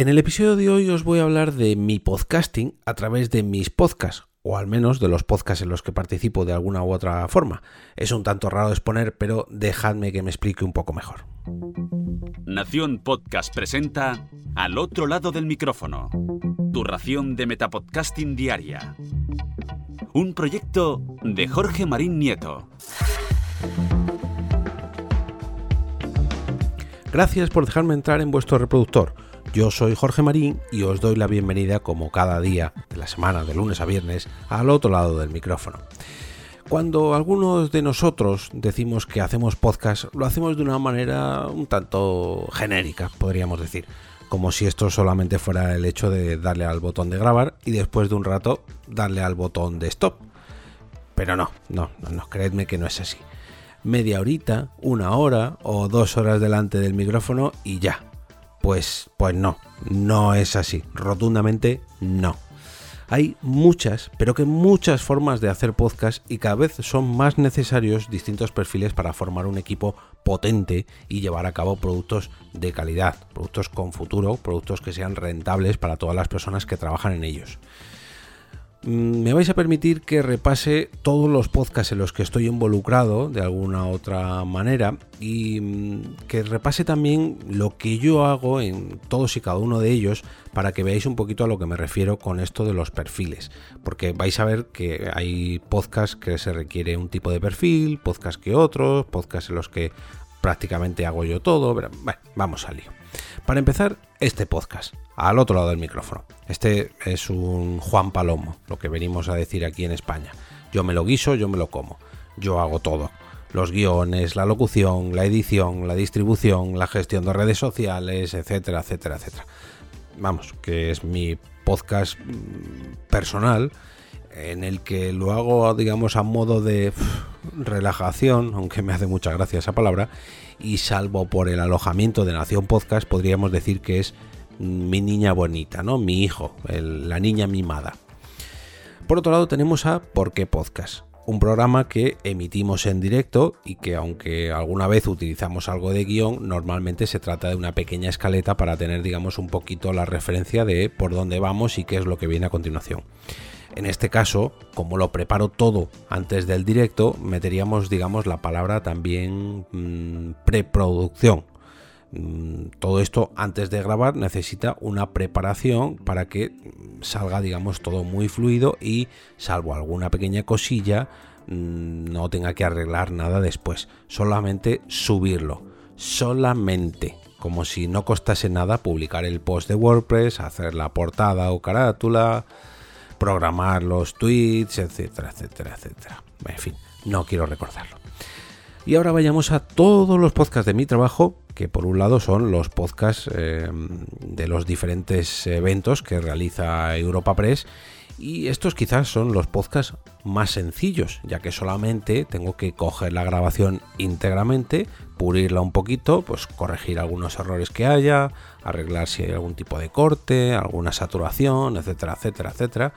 En el episodio de hoy os voy a hablar de mi podcasting a través de mis podcasts, o al menos de los podcasts en los que participo de alguna u otra forma. Es un tanto raro de exponer, pero dejadme que me explique un poco mejor. Nación Podcast presenta Al otro lado del micrófono, tu ración de Metapodcasting Diaria. Un proyecto de Jorge Marín Nieto. Gracias por dejarme entrar en vuestro reproductor. Yo soy Jorge Marín y os doy la bienvenida como cada día de la semana, de lunes a viernes, al otro lado del micrófono. Cuando algunos de nosotros decimos que hacemos podcast, lo hacemos de una manera un tanto genérica, podríamos decir, como si esto solamente fuera el hecho de darle al botón de grabar y después de un rato darle al botón de stop. Pero no, no, no, no creedme que no es así. Media horita, una hora o dos horas delante del micrófono y ya, pues, pues no, no es así, rotundamente no. Hay muchas, pero que muchas formas de hacer podcast y cada vez son más necesarios distintos perfiles para formar un equipo potente y llevar a cabo productos de calidad, productos con futuro, productos que sean rentables para todas las personas que trabajan en ellos. Mm, me vais a permitir que repase todos los podcasts en los que estoy involucrado de alguna otra manera y mm, que repase también lo que yo hago en todos y cada uno de ellos para que veáis un poquito a lo que me refiero con esto de los perfiles. Porque vais a ver que hay podcasts que se requiere un tipo de perfil, podcasts que otros, podcasts en los que prácticamente hago yo todo. Bueno, vamos al lío. Para empezar, este podcast, al otro lado del micrófono. Este es un Juan Palomo, lo que venimos a decir aquí en España. Yo me lo guiso, yo me lo como. Yo hago todo. Los guiones, la locución, la edición, la distribución, la gestión de redes sociales, etcétera, etcétera, etcétera. Vamos, que es mi podcast mm, personal en el que lo hago, digamos, a modo de relajación, aunque me hace mucha gracia esa palabra, y salvo por el alojamiento de Nación Podcast, podríamos decir que es mi niña bonita, ¿no? Mi hijo, la niña mimada. Por otro lado tenemos a ¿Por qué Podcast? Un programa que emitimos en directo y que aunque alguna vez utilizamos algo de guion, normalmente se trata de una pequeña escaleta para tener, digamos, un poquito la referencia de por dónde vamos y qué es lo que viene a continuación. En este caso, como lo preparo todo antes del directo, meteríamos, digamos, la palabra también mm, preproducción. Mm, todo esto antes de grabar necesita una preparación para que salga, digamos, todo muy fluido y, salvo alguna pequeña cosilla, mm, no tenga que arreglar nada después. Solamente subirlo. Solamente como si no costase nada publicar el post de WordPress, hacer la portada o carátula, programar los tweets, etcétera, etcétera, etcétera. En fin, no quiero recordarlo. Y ahora vayamos a todos los podcasts de mi trabajo, que por un lado son los podcasts eh, de los diferentes eventos que realiza Europa Press. Y estos quizás son los podcasts más sencillos, ya que solamente tengo que coger la grabación íntegramente, pulirla un poquito, pues corregir algunos errores que haya, arreglar si hay algún tipo de corte, alguna saturación, etcétera, etcétera, etcétera,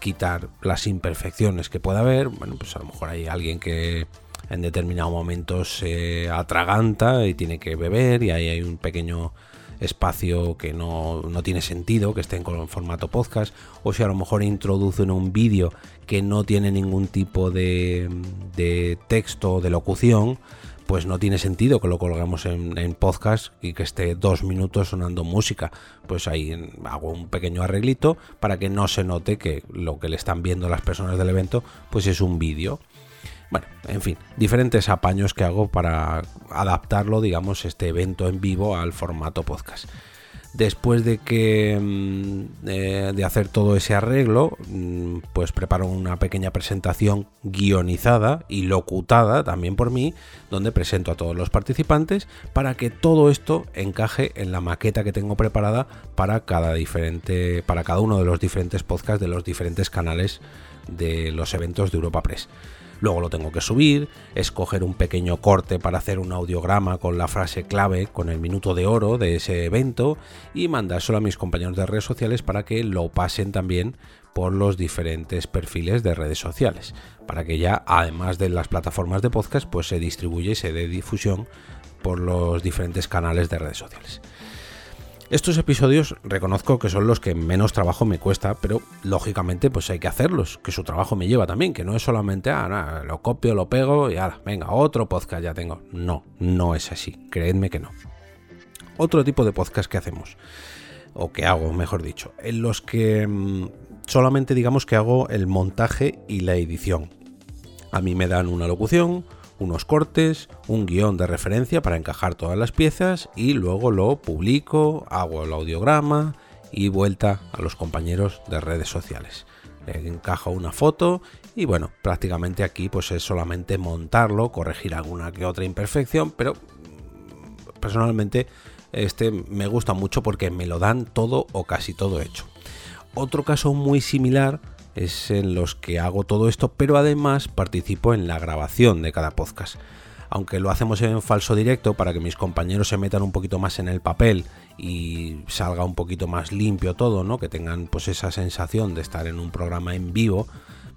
quitar las imperfecciones que pueda haber, bueno, pues a lo mejor hay alguien que en determinado momento se atraganta y tiene que beber y ahí hay un pequeño espacio que no, tiene sentido que esté en formato podcast o si a lo mejor introducen un vídeo que no tiene ningún tipo de, de texto o de locución pues no tiene sentido que lo colgamos en, podcast y que esté dos minutos sonando música. Pues ahí hago un pequeño arreglito para que no se note que lo que le están viendo las personas del evento pues es un vídeo. Bueno, en fin, diferentes apaños que hago para adaptarlo, digamos, este evento en vivo al formato podcast. Después de que mm, eh, de hacer todo ese arreglo, mm, pues preparo una pequeña presentación guionizada y locutada también por mí, donde presento a todos los participantes para que todo esto encaje en la maqueta que tengo preparada para cada diferente, para cada uno de los diferentes podcasts de los diferentes canales de los eventos de Europa Press. Luego lo tengo que subir, escoger un pequeño corte para hacer un audiograma con la frase clave, con el minuto de oro de ese evento y mandárselo a mis compañeros de redes sociales para que lo pasen también por los diferentes perfiles de redes sociales, para que ya además de las plataformas de podcast pues se distribuye y se dé difusión por los diferentes canales de redes sociales. Estos episodios reconozco que son los que menos trabajo me cuesta, pero lógicamente pues hay que hacerlos, que su trabajo me lleva también, que no es solamente, ah, nada, lo copio, lo pego y ahora, venga, otro podcast ya tengo. No, no es así, creedme que no. Otro tipo de podcast que hacemos, o que hago, mejor dicho, en los que mm, solamente digamos que hago el montaje y la edición. A mí me dan una locución, unos cortes, un guion de referencia para encajar todas las piezas y luego lo publico, hago el audiograma y vuelta a los compañeros de redes sociales. Le encajo una foto y bueno, prácticamente aquí pues es solamente montarlo, corregir alguna que otra imperfección, pero mm, personalmente este me gusta mucho porque me lo dan todo o casi todo hecho. Otro caso muy similar es en los que hago todo esto, pero además participo en la grabación de cada podcast. Aunque lo hacemos en falso directo para que mis compañeros se metan un poquito más en el papel y salga un poquito más limpio todo, ¿no? Que tengan pues esa sensación de estar en un programa en vivo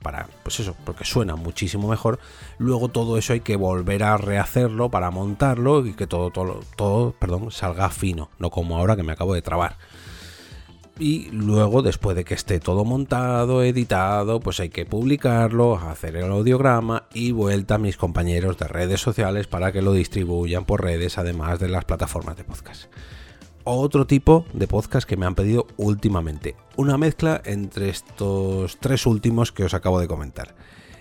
para pues eso, porque suena muchísimo mejor. Luego todo eso hay que volver a rehacerlo para montarlo y que todo todo todo, perdón, salga fino, no como ahora que me acabo de trabar y luego después de que esté todo montado, editado, pues hay que publicarlo, hacer el audiograma y vuelta a mis compañeros de redes sociales para que lo distribuyan por redes además de las plataformas de podcast. Otro tipo de podcast que me han pedido últimamente, una mezcla entre estos tres últimos que os acabo de comentar.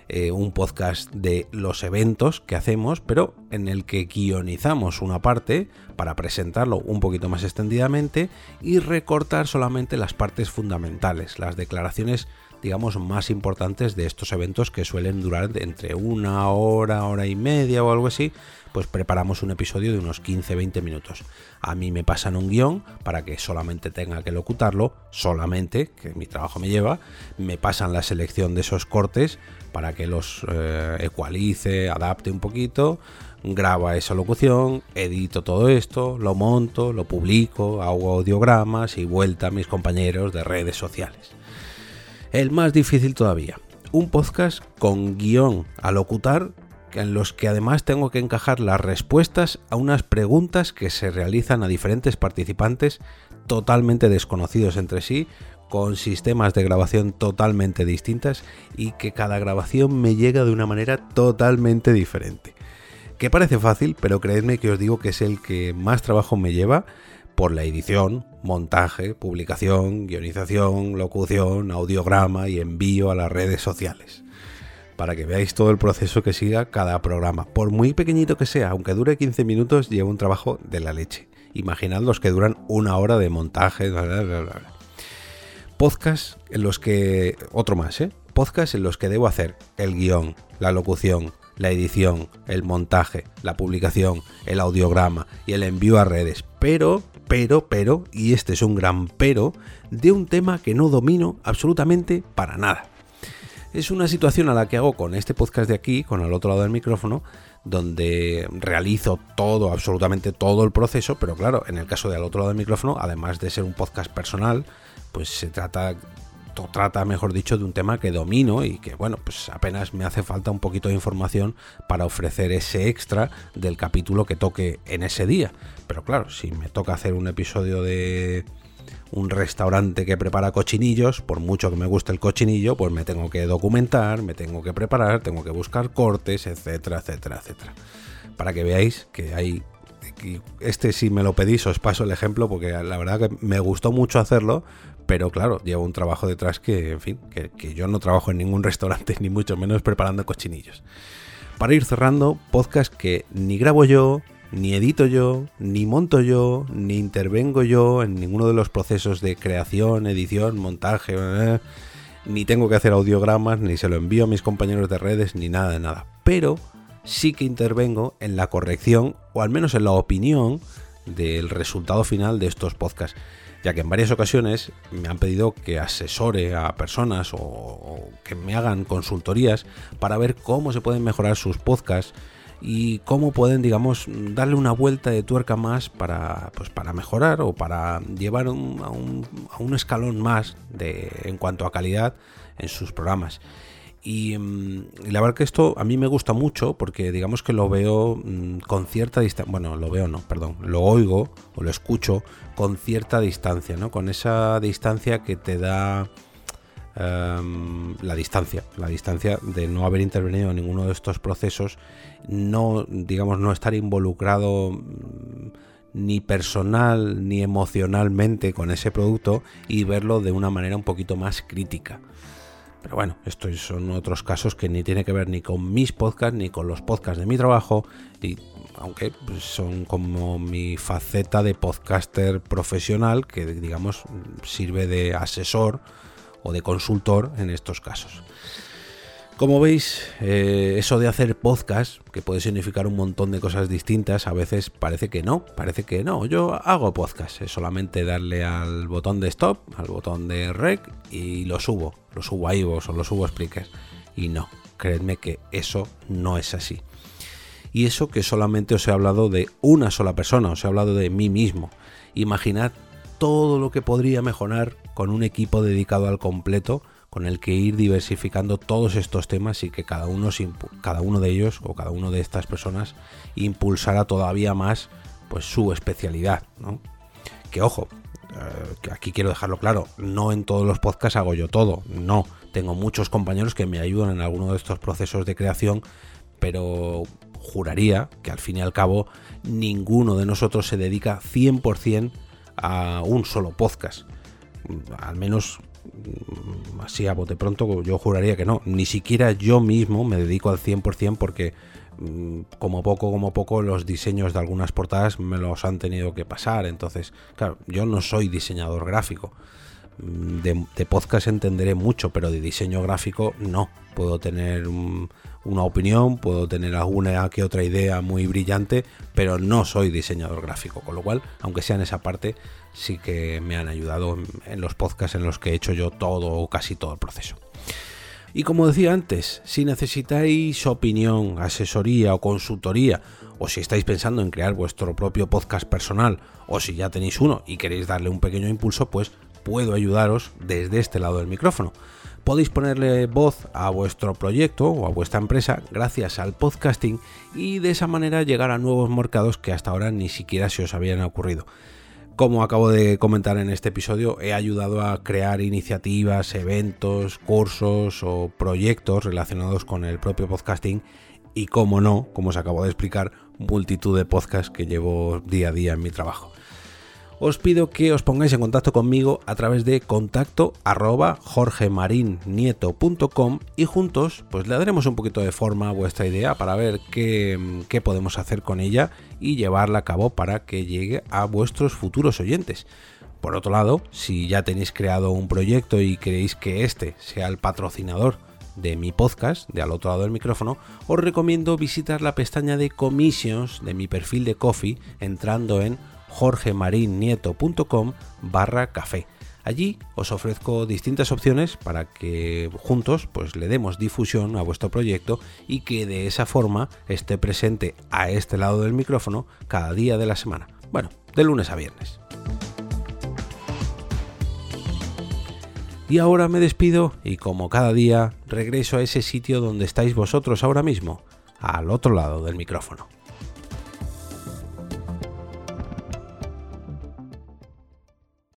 Eh, un podcast de los eventos que hacemos, pero en el que guionizamos una parte para presentarlo un poquito más extendidamente y recortar solamente las partes fundamentales, las declaraciones digamos más importantes de estos eventos que suelen durar entre una hora, hora y media o algo así, pues preparamos un episodio de unos 15-20 minutos. A mí me pasan un guion para que solamente tenga que locutarlo, solamente, que mi trabajo me lleva, me pasan la selección de esos cortes para que los eh, ecualice, adapte un poquito, graba esa locución, edito todo esto, lo monto, lo publico, hago audiogramas y vuelta a mis compañeros de redes sociales. El más difícil todavía, un podcast con guion a locutar en los que además tengo que encajar las respuestas a unas preguntas que se realizan a diferentes participantes totalmente desconocidos entre sí, con sistemas de grabación totalmente distintas y que cada grabación me llega de una manera totalmente diferente. Que parece fácil, pero creedme que os digo que es el que más trabajo me lleva por la edición, montaje, publicación, guionización, locución, audiograma y envío a las redes sociales. Para que veáis todo el proceso que siga cada programa. Por muy pequeñito que sea, aunque dure 15 minutos, lleva un trabajo de la leche. Imaginad los que duran una hora de montaje. Bla, bla, bla, Podcast en los que. Otro más, ¿eh? Podcast en los que debo hacer el guion, la locución, la edición, el montaje, la publicación, el audiograma y el envío a redes. Pero, pero, pero, y este es un gran pero, de un tema que no domino absolutamente para nada. Es una situación a la que hago con este podcast de aquí, con el otro lado del micrófono, donde realizo todo, absolutamente todo el proceso, pero claro, en el caso del otro lado del micrófono, además de ser un podcast personal, pues se trata trata, mejor dicho, de un tema que domino y que, bueno, pues apenas me hace falta un poquito de información para ofrecer ese extra del capítulo que toque en ese día. Pero claro, si me toca hacer un episodio de un restaurante que prepara cochinillos, por mucho que me guste el cochinillo, pues me tengo que documentar, me tengo que preparar, tengo que buscar cortes, etcétera, etcétera, etcétera. Para que veáis que hay este si me lo pedís os paso el ejemplo porque la verdad que me gustó mucho hacerlo, pero claro, llevo un trabajo detrás que, en fin, que, yo no trabajo en ningún restaurante, ni mucho menos preparando cochinillos. Para ir cerrando, podcast que ni grabo yo, ni edito yo, ni monto yo, ni intervengo yo en ninguno de los procesos de creación, edición, montaje, ni tengo que hacer audiogramas, ni se lo envío a mis compañeros de redes, ni nada de nada. Pero sí que intervengo en la corrección, o al menos en la opinión, del resultado final de estos podcasts ya que en varias ocasiones me han pedido que asesore a personas o, que me hagan consultorías para ver cómo se pueden mejorar sus podcasts y cómo pueden, digamos, darle una vuelta de tuerca más para, pues, para mejorar o para llevar a, un, escalón más de, en cuanto a calidad en sus programas. Y, mm, la verdad que esto a mí me gusta mucho porque digamos que lo veo mm, con cierta distancia, bueno, lo veo no, perdón, lo oigo o lo escucho con cierta distancia, ¿no? Con esa distancia que te da em, la distancia, la distancia de no haber intervenido en ninguno de estos procesos, no, digamos, no estar involucrado mm, ni personal ni emocionalmente con ese producto y verlo de una manera un poquito más crítica. Pero bueno, estos son otros casos que ni tiene que ver ni con mis podcasts ni con los podcasts de mi trabajo, y aunque pues, son como mi faceta de podcaster profesional que digamos sirve de asesor o de consultor en estos casos. Como veis, eh, eso de hacer podcast, que puede significar un montón de cosas distintas, a veces parece que no, parece que no. Yo hago podcast, es solamente darle al botón de stop, al botón de rec y lo subo, lo subo a iVoox o lo subo a Spreaker. Y no, creedme que eso no es así. Y eso que solamente os he hablado de una sola persona, os he hablado de mí mismo. Imaginad todo lo que podría mejorar con un equipo dedicado al completo con el que ir diversificando todos estos temas y que cada uno, cada uno de ellos o cada uno de estas personas impulsara todavía más pues su especialidad. Que ojo, eh, aquí quiero dejarlo claro, no en todos los podcasts hago yo todo, no, tengo muchos compañeros que me ayudan en alguno de estos procesos de creación, pero juraría que al fin y al cabo ninguno de nosotros se dedica 100% a un solo podcast. Al menos Mm, así a bote pronto yo juraría que no. Ni siquiera yo mismo me dedico al 100% porque mm, como poco, como poco los diseños de algunas portadas me los han tenido que pasar. Entonces, claro, yo no soy diseñador gráfico. Mm, de, podcast entenderé mucho, pero de diseño gráfico no. Puedo tener una opinión, puedo tener alguna que otra idea muy brillante, pero no soy diseñador gráfico. Con lo cual, aunque sea en esa parte, sí que me han ayudado en, los podcasts en los que he hecho yo todo o casi todo el proceso. Y como decía antes, si necesitáis opinión, asesoría o consultoría, o si estáis pensando en crear vuestro propio podcast personal, o si ya tenéis uno y queréis darle un pequeño impulso, pues puedo ayudaros desde este lado del micrófono. Podéis ponerle voz a vuestro proyecto o a vuestra empresa gracias al podcasting y de esa manera llegar a nuevos mercados que hasta ahora ni siquiera se os habían ocurrido. Como acabo de comentar en este episodio, he ayudado a crear iniciativas, eventos, cursos o proyectos relacionados con el propio podcasting y, como no, como os acabo de explicar, multitud de podcasts que llevo día a día en mi trabajo os pido que os pongáis en contacto conmigo a través de contacto arroba y juntos pues le daremos un poquito de forma a vuestra idea para ver qué, qué podemos hacer con ella y llevarla a cabo para que llegue a vuestros futuros oyentes. Por otro lado, si ya tenéis creado un proyecto y queréis que este sea el patrocinador de mi podcast, de al otro lado del micrófono, os recomiendo visitar la pestaña de commissions de mi perfil de Coffee entrando en jorgemarinieto.com barra café. Allí os ofrezco distintas opciones para que juntos pues le demos difusión a vuestro proyecto y que de esa forma esté presente a este lado del micrófono cada día de la semana. Bueno, de lunes a viernes. Y ahora me despido y como cada día regreso a ese sitio donde estáis vosotros ahora mismo, al otro lado del micrófono.